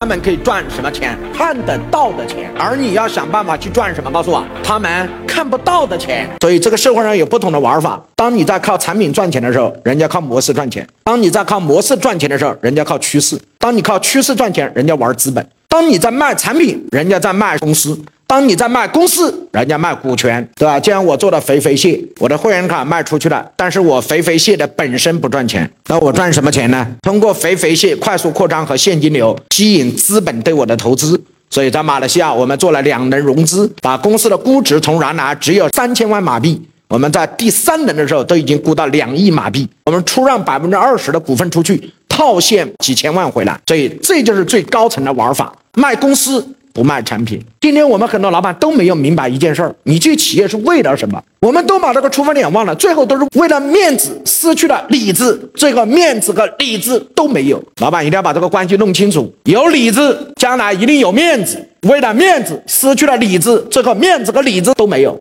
他们可以赚什么钱？看得到的钱，而你要想办法去赚什么？告诉我，他们看不到的钱。所以这个社会上有不同的玩法。当你在靠产品赚钱的时候，人家靠模式赚钱；当你在靠模式赚钱的时候，人家靠趋势；当你靠趋势赚钱，人家玩资本；当你在卖产品，人家在卖公司。当你在卖公司，人家卖股权，对吧？既然我做的肥肥蟹，我的会员卡卖出去了，但是我肥肥蟹的本身不赚钱，那我赚什么钱呢？通过肥肥蟹快速扩张和现金流，吸引资本对我的投资。所以在马来西亚，我们做了两轮融资，把公司的估值从原来只有三千万马币，我们在第三轮的时候都已经估到两亿马币，我们出让百分之二十的股份出去，套现几千万回来。所以这就是最高层的玩法，卖公司。不卖产品。今天我们很多老板都没有明白一件事儿：你这企业是为了什么？我们都把这个出发点忘了，最后都是为了面子，失去了理智。这个面子和理智都没有。老板一定要把这个关系弄清楚：有理智，将来一定有面子；为了面子，失去了理智，这个面子和理智都没有。